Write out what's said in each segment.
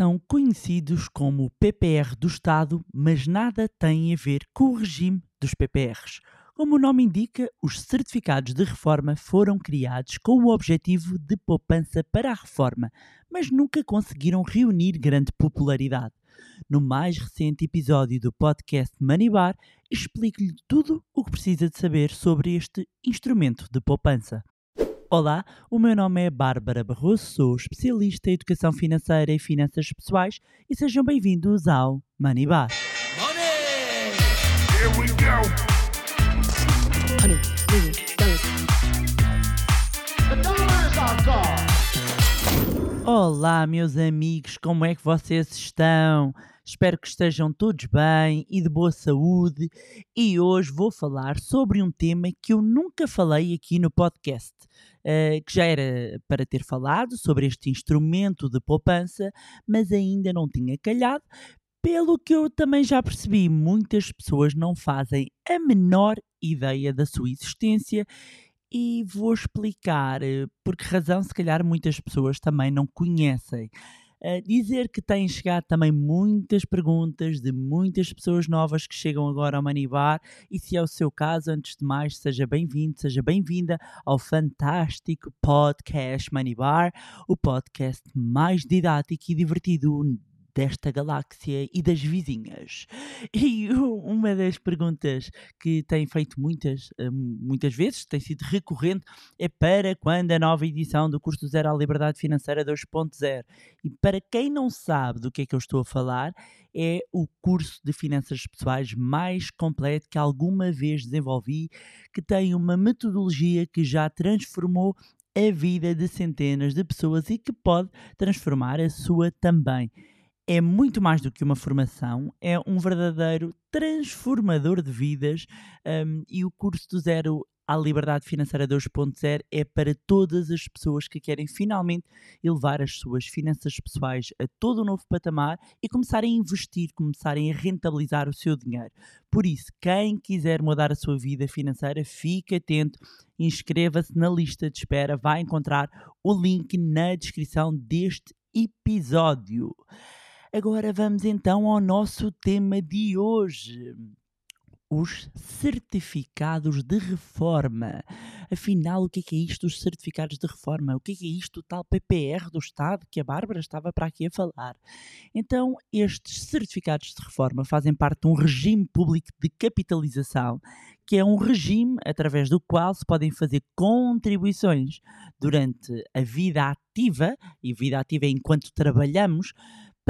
são conhecidos como PPR do Estado, mas nada tem a ver com o regime dos PPRs. Como o nome indica, os certificados de reforma foram criados com o objetivo de poupança para a reforma, mas nunca conseguiram reunir grande popularidade. No mais recente episódio do podcast Money Bar, explico-lhe tudo o que precisa de saber sobre este instrumento de poupança. Olá, o meu nome é Bárbara Barroso, sou especialista em educação financeira e finanças pessoais e sejam bem-vindos ao Money Bar. Money! Here we go! Honey, Olá, meus amigos, como é que vocês estão? Espero que estejam todos bem e de boa saúde. E hoje vou falar sobre um tema que eu nunca falei aqui no podcast uh, que já era para ter falado sobre este instrumento de poupança, mas ainda não tinha calhado. Pelo que eu também já percebi, muitas pessoas não fazem a menor ideia da sua existência e vou explicar eh, por que razão, se calhar, muitas pessoas também não conhecem. Dizer que têm chegado também muitas perguntas de muitas pessoas novas que chegam agora ao Manibar e se é o seu caso, antes de mais, seja bem-vindo, seja bem-vinda ao fantástico podcast Manibar, o podcast mais didático e divertido desta galáxia e das vizinhas. E uma das perguntas que tem feito muitas, eh, muitas vezes, tem sido recorrente, é para quando a nova edição do curso Zero à Liberdade Financeira 2.0. E para quem não sabe do que é que eu estou a falar, é o curso de finanças pessoais mais completo que alguma vez desenvolvi, que tem uma metodologia que já transformou a vida de centenas de pessoas e que pode transformar a sua também é muito mais do que uma formação, é um verdadeiro transformador de vidas um, e o curso do Zero à Liberdade Financeira 2.0 é para todas as pessoas que querem finalmente elevar as suas finanças pessoais a todo um novo patamar e começarem a investir, começarem a rentabilizar o seu dinheiro. Por isso, quem quiser mudar a sua vida financeira, fique atento, inscreva-se na lista de espera, vai encontrar o link na descrição deste episódio. Agora vamos então ao nosso tema de hoje. Os certificados de reforma. Afinal, o que é, que é isto dos certificados de reforma? O que é, que é isto, o tal PPR do Estado que a Bárbara estava para aqui a falar? Então, estes certificados de reforma fazem parte de um regime público de capitalização, que é um regime através do qual se podem fazer contribuições durante a vida ativa, e vida ativa é enquanto trabalhamos,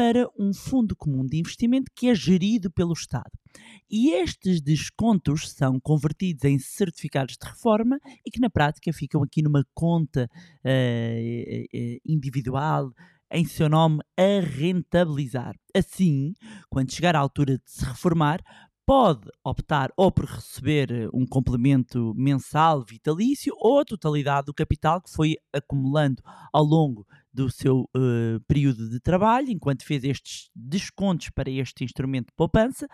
para um fundo comum de investimento que é gerido pelo Estado. E estes descontos são convertidos em certificados de reforma e que na prática ficam aqui numa conta uh, individual em seu nome a rentabilizar. Assim, quando chegar à altura de se reformar, pode optar ou por receber um complemento mensal vitalício ou a totalidade do capital que foi acumulando ao longo do seu uh, período de trabalho, enquanto fez estes descontos para este instrumento de poupança,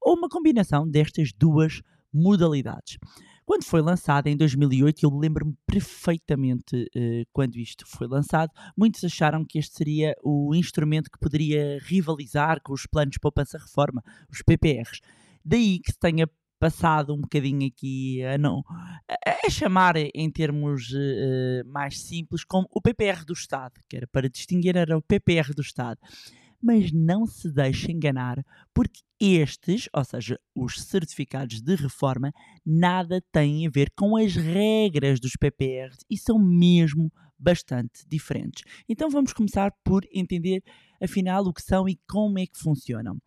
ou uma combinação destas duas modalidades. Quando foi lançado em 2008, eu lembro-me perfeitamente uh, quando isto foi lançado, muitos acharam que este seria o instrumento que poderia rivalizar com os planos de poupança-reforma, os PPRs. Daí que se tenha passado um bocadinho aqui a não a, a chamar em termos uh, mais simples como o PPR do Estado, que era para distinguir era o PPR do Estado. Mas não se deixe enganar, porque estes, ou seja, os certificados de reforma, nada têm a ver com as regras dos PPRs e são mesmo bastante diferentes. Então vamos começar por entender afinal o que são e como é que funcionam.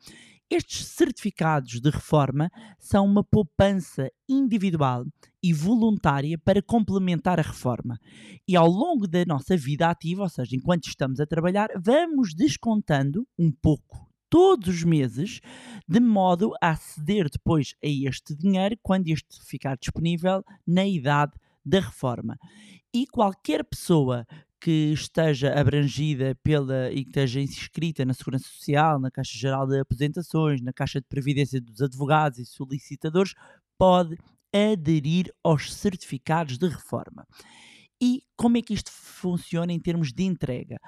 Estes certificados de reforma são uma poupança individual e voluntária para complementar a reforma. E ao longo da nossa vida ativa, ou seja, enquanto estamos a trabalhar, vamos descontando um pouco todos os meses, de modo a aceder depois a este dinheiro quando este ficar disponível na idade da reforma. E qualquer pessoa que esteja abrangida pela e que esteja inscrita na Segurança Social, na Caixa Geral de Aposentações, na Caixa de Previdência dos Advogados e Solicitadores, pode aderir aos certificados de reforma. E como é que isto funciona em termos de entrega?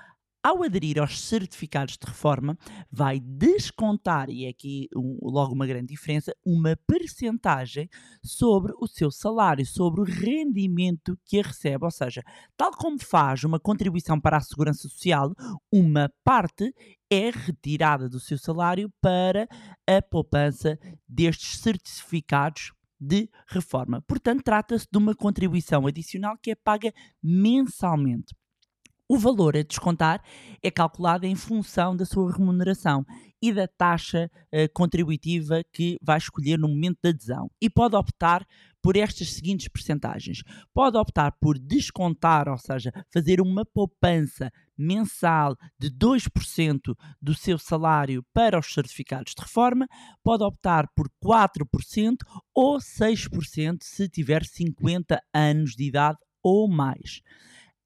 Ao aderir aos certificados de reforma, vai descontar, e é aqui um, logo uma grande diferença, uma percentagem sobre o seu salário, sobre o rendimento que recebe. Ou seja, tal como faz uma contribuição para a segurança social, uma parte é retirada do seu salário para a poupança destes certificados de reforma. Portanto, trata-se de uma contribuição adicional que é paga mensalmente. O valor a descontar é calculado em função da sua remuneração e da taxa uh, contributiva que vai escolher no momento da adesão. E pode optar por estas seguintes percentagens. Pode optar por descontar, ou seja, fazer uma poupança mensal de 2% do seu salário para os certificados de reforma, pode optar por 4% ou 6% se tiver 50 anos de idade ou mais.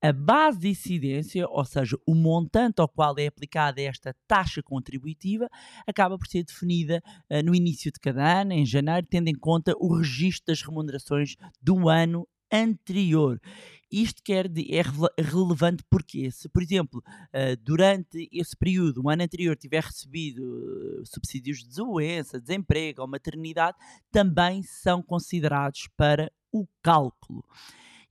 A base de incidência, ou seja, o montante ao qual é aplicada esta taxa contributiva, acaba por ser definida uh, no início de cada ano, em janeiro, tendo em conta o registro das remunerações do ano anterior. Isto quer de, é relevante porque, se, por exemplo, uh, durante esse período, o ano anterior, tiver recebido uh, subsídios de doença, desemprego ou maternidade, também são considerados para o cálculo.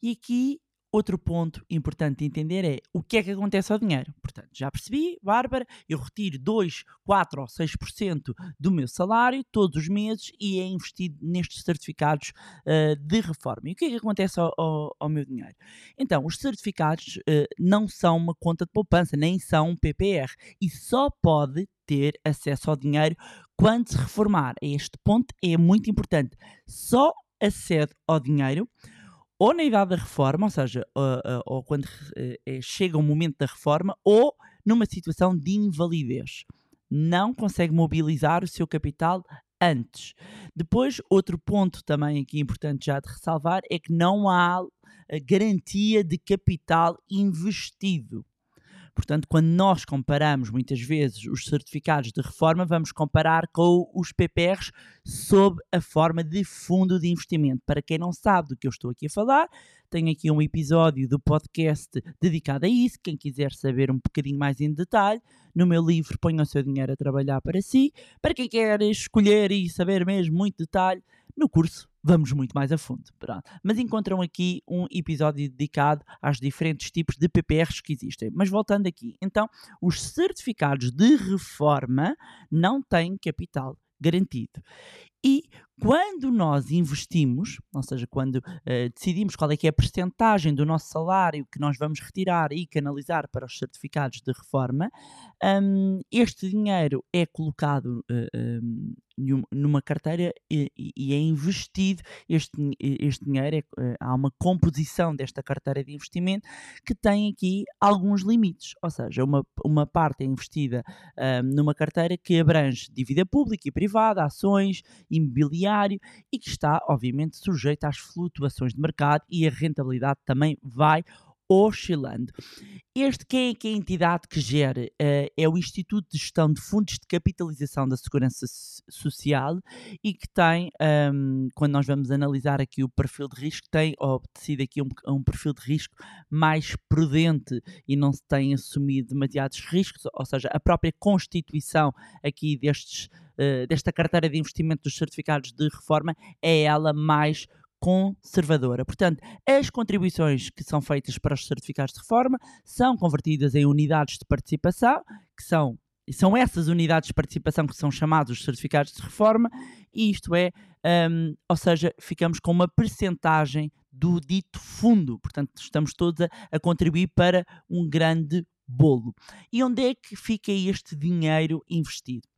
E aqui Outro ponto importante de entender é o que é que acontece ao dinheiro. Portanto, já percebi, Bárbara, eu retiro 2, 4 ou 6% do meu salário todos os meses e é investido nestes certificados uh, de reforma. E o que é que acontece ao, ao, ao meu dinheiro? Então, os certificados uh, não são uma conta de poupança, nem são um PPR e só pode ter acesso ao dinheiro quando se reformar. Este ponto é muito importante. Só acede ao dinheiro ou na idade da reforma, ou seja, ou, ou quando uh, chega o momento da reforma, ou numa situação de invalidez. Não consegue mobilizar o seu capital antes. Depois, outro ponto também aqui importante já de ressalvar é que não há garantia de capital investido. Portanto, quando nós comparamos muitas vezes os certificados de reforma, vamos comparar com os PPRs sob a forma de fundo de investimento. Para quem não sabe do que eu estou aqui a falar, tenho aqui um episódio do podcast dedicado a isso. Quem quiser saber um bocadinho mais em detalhe, no meu livro Ponha o seu dinheiro a trabalhar para si. Para quem quer escolher e saber mesmo muito detalhe, no curso vamos muito mais a fundo. Pronto. Mas encontram aqui um episódio dedicado aos diferentes tipos de PPRs que existem. Mas voltando aqui, então, os certificados de reforma não têm capital garantido. E quando nós investimos, ou seja, quando uh, decidimos qual é que é a percentagem do nosso salário que nós vamos retirar e canalizar para os certificados de reforma, um, este dinheiro é colocado uh, um, numa carteira e, e, é investido. Este, este dinheiro, é, uh, há uma composição desta carteira de investimento que tem aqui alguns limites, ou seja, uma, uma parte é investida numa carteira que abrange dívida pública e privada, ações, imobiliário e que está, obviamente, sujeito às flutuações de mercado e a rentabilidade também vai oscilando. Este quem é que é a entidade que gera? Uh, é o Instituto de Gestão de Fundos de Capitalização da Segurança Social e que tem, um, quando nós vamos analisar aqui o perfil de risco, tem obtecido aqui um, um, perfil de risco mais prudente e não se tem assumido demasiados riscos, ou seja, a própria constituição aqui destes, desta carteira de investimento dos certificados de reforma é ela mais conservadora. Portanto, as contribuições que são feitas para os certificados de reforma são convertidas em unidades de participação, que são e são essas unidades de participação que são chamados os certificados de reforma, e isto é, um, ou seja, ficamos com uma percentagem do dito fundo, portanto, estamos todos a, a contribuir para um grande bolo. E onde é que fica este dinheiro investido?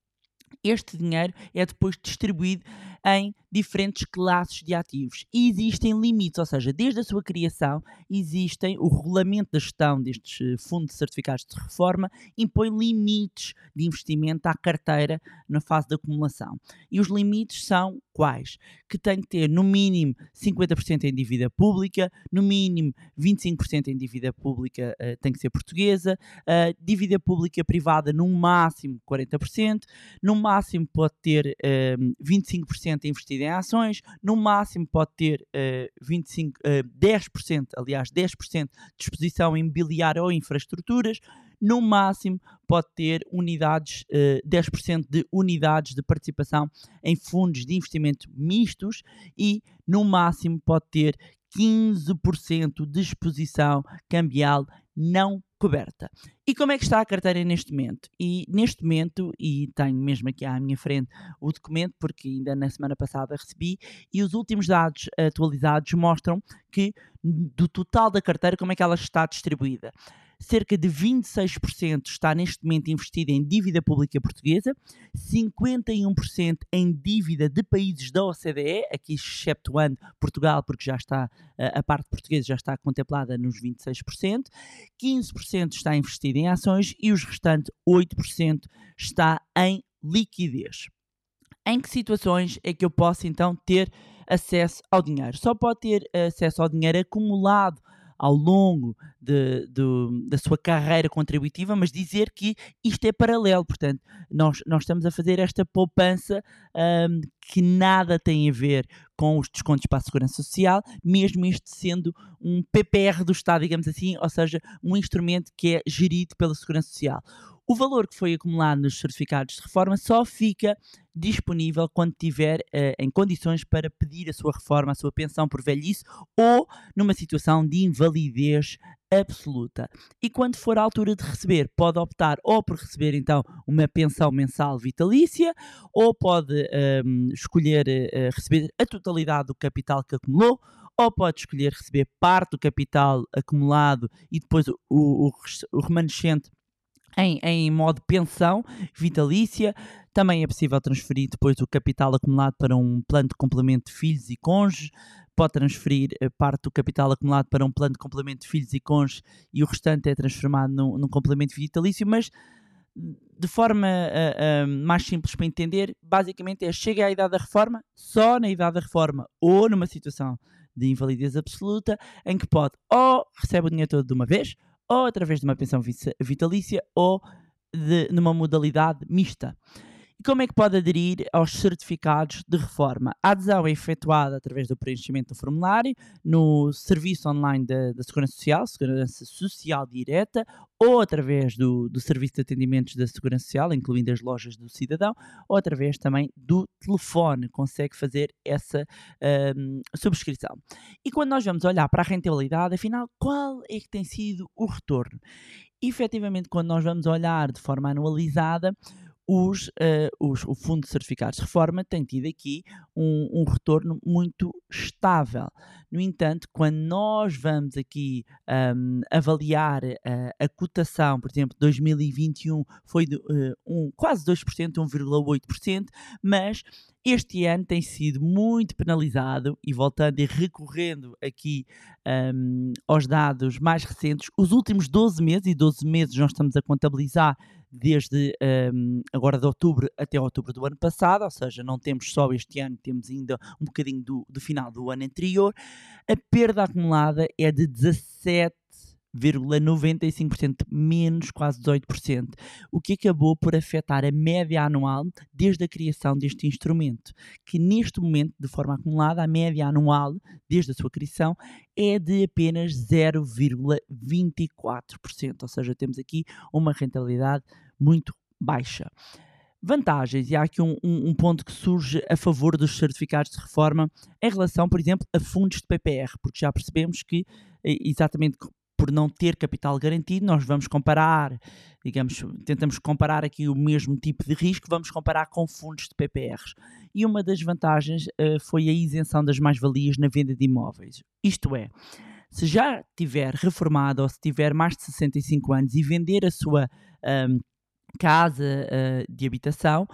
Este dinheiro é depois distribuído em diferentes classes de ativos e existem limites, ou seja, desde a sua criação existem o regulamento da gestão destes eh, fundos de certificados de reforma impõe limites de investimento à carteira na fase de acumulação. E os limites são quais? Que tem que ter no mínimo 50% em dívida pública, no mínimo 25% em dívida pública uh, tem que ser portuguesa, uh, dívida pública privada no máximo 40%, no máximo pode ter uh, 25% 20% investido em ações, no máximo pode ter uh, 25, uh, 10%, aliás, 10% de exposição imobiliária ou infraestruturas, no máximo pode ter unidades, uh, eh, 10% de unidades de participação em fundos de investimento mistos e no máximo pode ter 15% de exposição cambial não coberta. E como é que está a carteira neste momento? E neste momento, e tenho mesmo aqui à minha frente o documento, porque ainda na semana passada recebi, e os últimos dados atualizados mostram que do total da carteira, como é que ela está distribuída cerca de 26% está neste momento investido em dívida pública portuguesa, 51% em dívida de países da OCDE, aqui exceptuando Portugal, porque já está a parte portuguesa já está contemplada nos 26%, 15% está investido em ações e os restantes 8% está em liquidez. Em que situações é que eu posso então ter acesso ao dinheiro? Só pode ter acesso ao dinheiro acumulado ao longo de, de, da sua carreira contributiva, mas dizer que isto é paralelo. Portanto, nós, nós estamos a fazer esta poupança um, que nada tem a ver com os descontos para a Segurança Social, mesmo este sendo um PPR do Estado, digamos assim, ou seja, um instrumento que é gerido pela Segurança Social. O valor que foi acumulado nos certificados de reforma só fica disponível quando tiver uh, em condições para pedir a sua reforma, a sua pensão por velhice ou numa situação de invalidez absoluta. E quando for a altura de receber, pode optar ou por receber então uma pensão mensal vitalícia, ou pode um, ehm, escolher uh, receber a totalidade do capital que acumulou, ou pode escolher receber parte do capital acumulado e depois o, o, o remanescente em, em modo pensão vitalícia. Também é possível transferir depois o capital acumulado para um plano de complemento de filhos e cônjuges. Pode transferir eh, parte do capital acumulado para um plano de complemento de filhos e cônjuges e o restante é transformado num, num complemento vitalício, mas de forma uh, uh, mais simples para entender, basicamente é chega à idade da reforma, só na idade da reforma ou numa situação de invalidez absoluta, em que pode ou recebe o dinheiro todo de uma vez, ou através de uma pensão vitalícia ou de, numa modalidade mista. E como é que pode aderir aos certificados de reforma? A adesão é efetuada através do preenchimento do formulário no serviço online da, Segurança Social, Segurança Social Direta, ou através do, do Serviço de Atendimentos da Segurança Social, incluindo as lojas do cidadão, ou através também do telefone, consegue fazer essa um, subscrição. E quando nós vamos olhar para a rentabilidade, afinal, qual é que tem sido o retorno? efetivamente, quando nós vamos olhar de forma anualizada, os, uh, os, o Fundo de Certificados de Reforma tem tido aqui um, um, retorno muito estável. No entanto, quando nós vamos aqui um, avaliar uh, a cotação, por exemplo, 2021 foi de uh, um, quase 2%, 1,8%, mas este ano tem sido muito penalizado e voltando e recorrendo aqui um, aos dados mais recentes, os últimos 12 meses, e 12 meses nós estamos a contabilizar desde um, agora de outubro até outubro do ano passado, ou seja, não temos só este ano, temos ainda um bocadinho do, do final do ano anterior, a perda acumulada é de 17 0,95% menos quase 18%, o que acabou por afetar a média anual desde a criação deste instrumento, que neste momento, de forma acumulada, a média anual desde a sua criação é de apenas 0,24%, ou seja, temos aqui uma rentabilidade muito baixa. Vantagens, e há aqui um, um, um, ponto que surge a favor dos certificados de reforma em relação, por exemplo, a fundos de PPR, porque já percebemos que, exatamente por não ter capital garantido, nós vamos comparar, digamos, tentamos comparar aqui o mesmo tipo de risco, vamos comparar com fundos de PPRs. E uma das vantagens uh, foi a isenção das mais-valias na venda de imóveis. Isto é, se já tiver reformado ou se tiver mais de 65 anos e vender a sua um, casa uh, de habitação,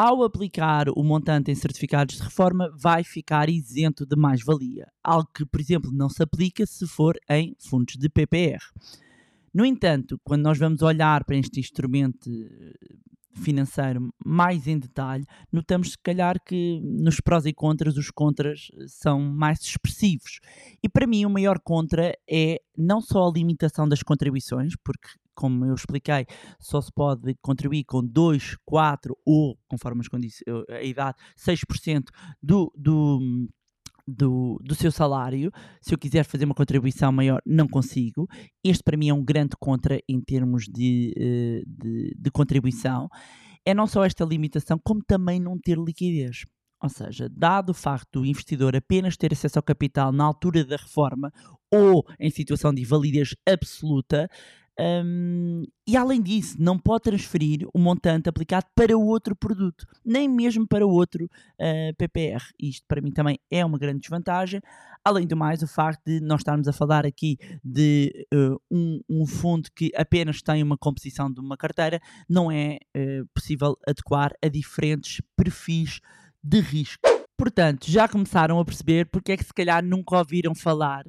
ao aplicar o montante em certificados de reforma, vai ficar isento de mais-valia, algo que, por exemplo, não se aplica se for em fundos de PPR. No entanto, quando nós vamos olhar para este instrumento financeiro mais em detalhe, notamos se calhar que nos prós e contras os contras são mais expressivos. E para mim o maior contra é não só a limitação das contribuições, porque como eu expliquei, só se pode contribuir com 2, 4 ou, conforme a idade, 6% do, do, do, do seu salário. Se eu quiser fazer uma contribuição maior, não consigo. Este para mim é um grande contra em termos de, eh, de, de contribuição. É não só esta limitação, como também não ter liquidez. Ou seja, dado o facto do investidor apenas ter acesso ao capital na altura da reforma ou em situação de validez absoluta, um, e além disso, não pode transferir o montante aplicado para outro produto, nem mesmo para outro uh, PPR. Isto para mim também é uma grande desvantagem. Além do mais, o facto de nós estarmos a falar aqui de uh, um, um, fundo que apenas tem uma composição de uma carteira, não é uh, possível adequar a diferentes perfis de risco. Portanto, já começaram a perceber porque é que se calhar nunca ouviram falar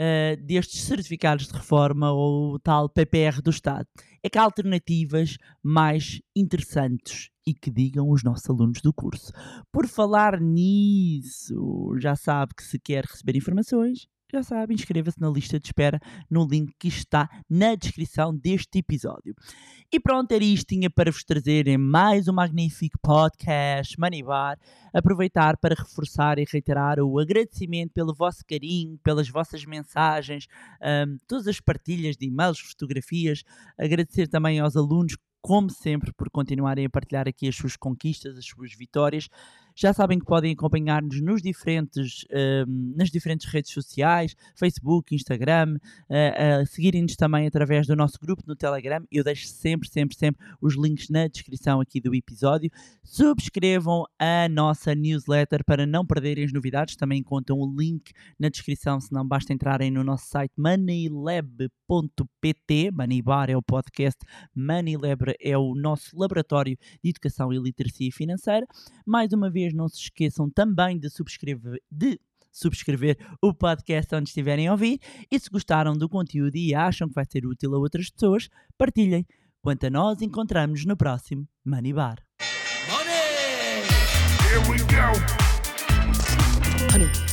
uh, destes certificados de reforma ou o tal PPR do Estado. É que há alternativas mais interessantes e que digam os nossos alunos do curso. Por falar nisso, já sabe que se quer receber informações, já sabe, inscreva-se na lista de espera no link que está na descrição deste episódio. E pronto, era isto tinha para vos trazer mais um magnífico podcast Money Bar. Aproveitar para reforçar e reiterar o agradecimento pelo vosso carinho, pelas vossas mensagens, um, todas as partilhas de e-mails, fotografias. Agradecer também aos alunos como sempre, por continuarem a partilhar aqui as suas conquistas, as suas vitórias. Já sabem que podem acompanhar-nos nos diferentes, uh, nas diferentes redes sociais, Facebook, Instagram, uh, uh, seguirem-nos também através do nosso grupo no Telegram. Eu deixo sempre, sempre, sempre os links na descrição aqui do episódio. Subscrevam a nossa newsletter para não perderem as novidades. Também encontram o link na descrição, se não basta entrarem no nosso site moneylab.pt. Moneybar é o podcast, Moneylab é o nosso laboratório de educação e literacia financeira. Mais uma vez, não se esqueçam também de subscrever, de subscrever o podcast onde estiverem a ouvir. E se gostaram do conteúdo e acham que vai ser útil a outras pessoas, partilhem. Quanto a nós, encontramos no próximo Money Bar. Money! Here we go. Honey.